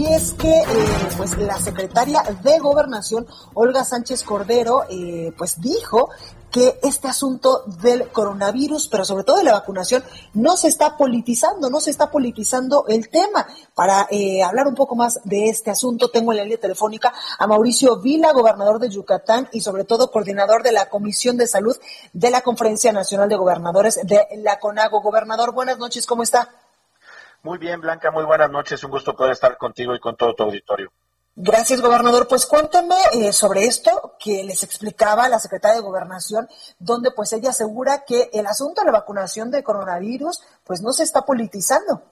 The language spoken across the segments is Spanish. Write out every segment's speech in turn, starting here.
Y es que eh, pues la secretaria de Gobernación, Olga Sánchez Cordero, eh, pues dijo que este asunto del coronavirus, pero sobre todo de la vacunación, no se está politizando, no se está politizando el tema. Para eh, hablar un poco más de este asunto, tengo en la línea telefónica a Mauricio Vila, gobernador de Yucatán y sobre todo coordinador de la Comisión de Salud de la Conferencia Nacional de Gobernadores de la CONAGO. Gobernador, buenas noches, ¿cómo está? Muy bien, Blanca, muy buenas noches. Un gusto poder estar contigo y con todo tu auditorio. Gracias, gobernador. Pues cuénteme eh, sobre esto que les explicaba la secretaria de Gobernación, donde pues ella asegura que el asunto de la vacunación de coronavirus pues no se está politizando.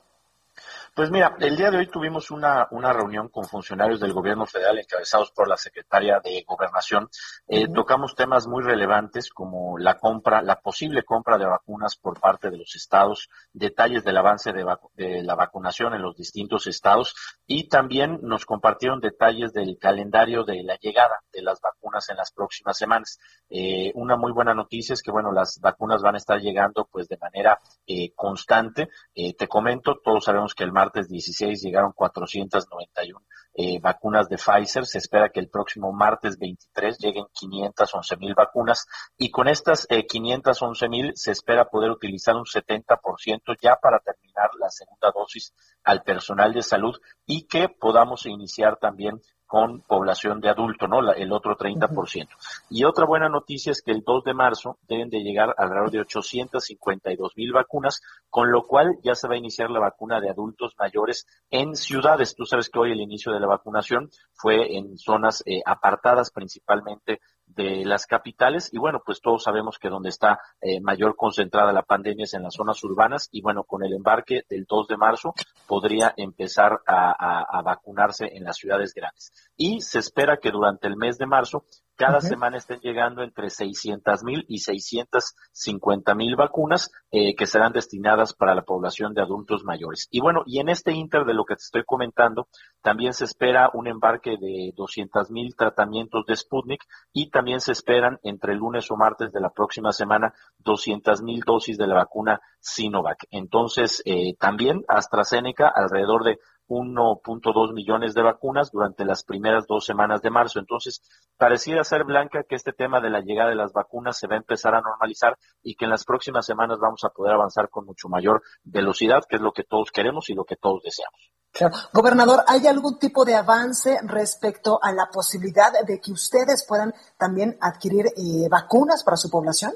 Pues mira, el día de hoy tuvimos una, una reunión con funcionarios del gobierno federal encabezados por la secretaria de Gobernación. Eh, Tocamos temas muy relevantes como la compra, la posible compra de vacunas por parte de los estados, detalles del avance de, de la vacunación en los distintos estados y también nos compartieron detalles del calendario de la llegada de las vacunas en las próximas semanas. Eh, una muy buena noticia es que, bueno, las vacunas van a estar llegando pues de manera eh, constante. Eh, te comento, todos sabemos que el mar martes 16 llegaron 491 eh, vacunas de Pfizer. Se espera que el próximo martes 23 lleguen 511 mil vacunas y con estas eh, 511 mil se espera poder utilizar un 70% ya para terminar la segunda dosis al personal de salud y que podamos iniciar también con población de adulto, ¿no? el otro 30%. Y otra buena noticia es que el 2 de marzo deben de llegar alrededor de 852 mil vacunas, con lo cual ya se va a iniciar la vacuna de adultos mayores en ciudades. Tú sabes que hoy el inicio de la vacunación fue en zonas eh, apartadas principalmente de las capitales y bueno, pues todos sabemos que donde está eh, mayor concentrada la pandemia es en las zonas urbanas y bueno, con el embarque del 2 de marzo podría empezar a, a vacunarse en las ciudades grandes. Y se espera que durante el mes de marzo cada semana estén llegando entre 600 mil y 650 mil vacunas eh, que serán destinadas para la población de adultos mayores. Y bueno, y en este inter de lo que te estoy comentando, también se espera un embarque de 200 mil tratamientos de Sputnik y también se esperan entre el lunes o martes de la próxima semana 200 mil dosis de la vacuna Sinovac. Entonces, eh, también AstraZeneca, alrededor de 1.2 millones de vacunas durante las primeras dos semanas de marzo. Entonces, pareciera ser, Blanca, que este tema de la llegada de las vacunas se va a empezar a normalizar y que en las próximas semanas vamos a poder avanzar con mucho mayor velocidad, que es lo que todos queremos y lo que todos deseamos. Claro. Gobernador, ¿hay algún tipo de avance respecto a la posibilidad de que ustedes puedan también adquirir eh, vacunas para su población?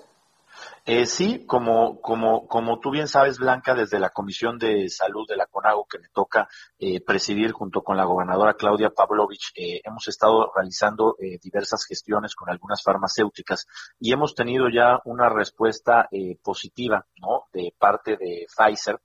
Eh, sí, como, como, como tú bien sabes, Blanca, desde la Comisión de Salud de la CONAGO que me toca eh, presidir junto con la gobernadora Claudia Pavlovich, eh, hemos estado realizando eh, diversas gestiones con algunas farmacéuticas y hemos tenido ya una respuesta eh, positiva, ¿no? De parte de Pfizer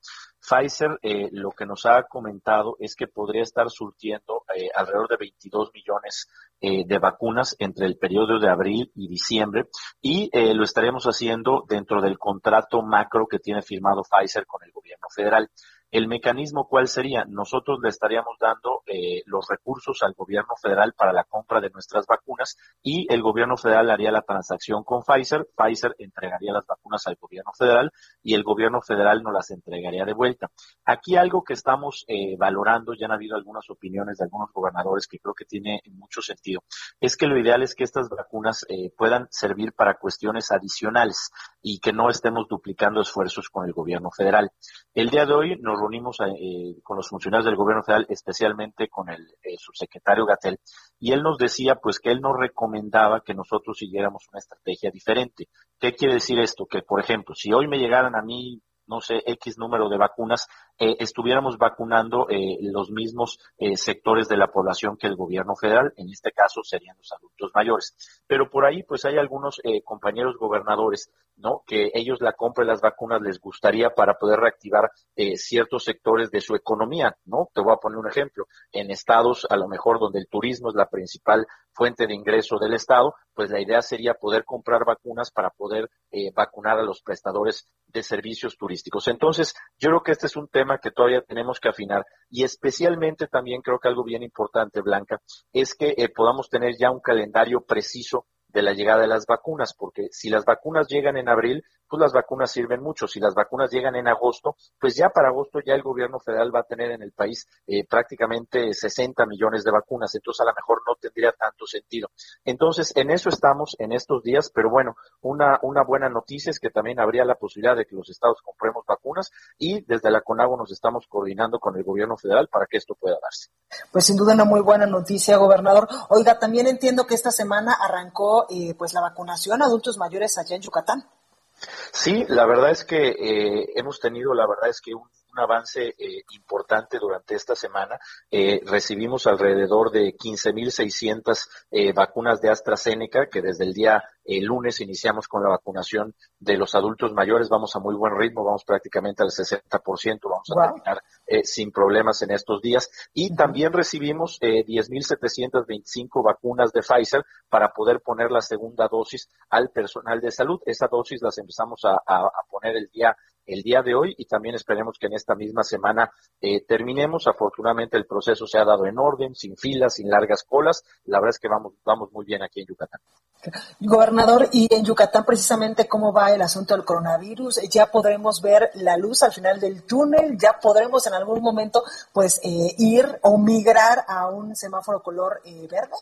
Pfizer eh, lo que nos ha comentado es que podría estar surtiendo eh, alrededor de 22 millones eh, de vacunas entre el periodo de abril y diciembre y eh, lo estaremos haciendo dentro del contrato macro que tiene firmado Pfizer con el gobierno federal. El mecanismo, ¿cuál sería? Nosotros le estaríamos dando eh, los recursos al gobierno federal para la compra de nuestras vacunas y el gobierno federal haría la transacción con Pfizer. Pfizer entregaría las vacunas al gobierno federal y el gobierno federal nos las entregaría de vuelta. Aquí algo que estamos eh, valorando, ya han habido algunas opiniones de algunos gobernadores que creo que tiene mucho sentido, es que lo ideal es que estas vacunas eh, puedan servir para cuestiones adicionales y que no estemos duplicando esfuerzos con el gobierno federal. El día de hoy nos reunimos eh, con los funcionarios del gobierno federal, especialmente con el subsecretario Gatel, y él nos decía pues que él nos recomendaba que nosotros siguiéramos una estrategia diferente. ¿Qué quiere decir esto? Que, por ejemplo, si hoy me llegaran a mí no sé, X número de vacunas, eh, estuviéramos vacunando eh, los mismos eh, sectores de la población que el gobierno federal, en este caso serían los adultos mayores. Pero por ahí, pues hay algunos compañeros gobernadores, ¿no? Que ellos la compra de las vacunas les gustaría para poder reactivar ciertos sectores de su economía, ¿no? Te voy a poner un ejemplo. En estados, a lo mejor donde el turismo es la principal fuente de ingreso del estado, pues la idea sería poder comprar vacunas para poder vacunar a los prestadores de servicios turísticos. Entonces, yo creo que este es un tema que todavía tenemos que afinar. Y especialmente también creo que algo bien importante, Blanca, es que eh, podamos tener ya un calendario preciso de la llegada de las vacunas, porque si las vacunas llegan en abril, pues las vacunas sirven mucho. Si las vacunas llegan en agosto, pues ya para agosto ya el gobierno federal va a tener en el país eh, prácticamente 60 millones de vacunas, entonces a lo mejor no tendría tanto sentido. Entonces, en eso estamos en estos días, pero bueno, una, una buena noticia es que también habría la posibilidad de que los estados compremos vacunas y desde la CONAGO nos estamos coordinando con el gobierno federal para que esto pueda darse. Pues sin duda una muy buena noticia, gobernador. Oiga, también entiendo que esta semana arrancó eh, pues la vacunación a adultos mayores allá en Yucatán. Sí, la verdad es que eh, hemos tenido, la verdad es que un, avance eh, importante durante esta semana. Eh, recibimos alrededor de 15.600 eh, vacunas de AstraZeneca, que desde el día el lunes iniciamos con la vacunación de los adultos mayores. Vamos a muy buen ritmo, vamos prácticamente al 60%, vamos a terminar sin problemas en estos días. Y también recibimos 10.725 vacunas de Pfizer para poder poner la segunda dosis al personal de salud. Esa dosis las empezamos a, a poner el día el día de hoy y también esperemos que en esta misma semana eh, terminemos. Afortunadamente el proceso se ha dado en orden, sin filas, sin largas colas. La verdad es que vamos, vamos muy bien aquí en Yucatán. Gobernador, y en Yucatán precisamente cómo va el asunto del coronavirus, ya podremos ver la luz al final del túnel, ya podremos en algún momento pues eh, ir o migrar a un semáforo color eh, verde.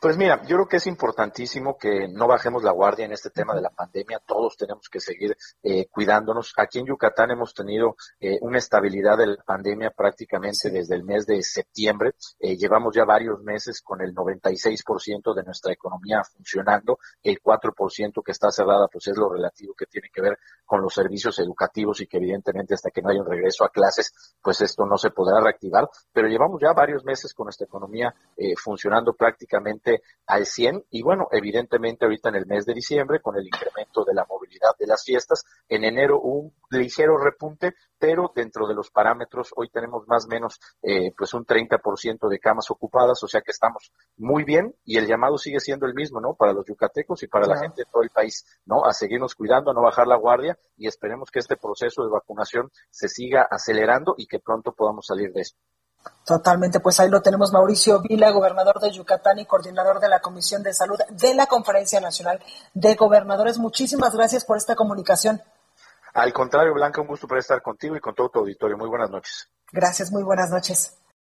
Pues mira, yo creo que es importantísimo que no bajemos la guardia en este tema de la pandemia. Todos tenemos que seguir eh, cuidándonos. Aquí en Yucatán hemos tenido eh, una estabilidad de la pandemia prácticamente desde el mes de septiembre. Eh, llevamos ya varios meses con el 96% de nuestra economía funcionando. El 4% que está cerrada, pues es lo relativo que tiene que ver con los servicios educativos y que evidentemente hasta que no haya un regreso a clases, pues esto no se podrá reactivar. Pero llevamos ya varios meses con nuestra economía funcionando prácticamente al 100 y bueno, evidentemente ahorita en el mes de diciembre con el incremento de la movilidad de las fiestas, en enero un ligero repunte, pero dentro de los parámetros hoy tenemos más o menos eh, pues un 30% de camas ocupadas, o sea que estamos muy bien y el llamado sigue siendo el mismo, ¿no? Para los yucatecos y para la gente de todo el país, ¿no? A seguirnos cuidando, a no bajar la guardia y esperemos que este proceso de vacunación se siga acelerando y que pronto podamos salir de esto. Totalmente, pues ahí lo tenemos Mauricio Vila, gobernador de Yucatán y coordinador de la Comisión de Salud de la Conferencia Nacional de Gobernadores. Muchísimas gracias por esta comunicación. Al contrario, Blanca, un gusto poder estar contigo y con todo tu auditorio. Muy buenas noches. Gracias, muy buenas noches.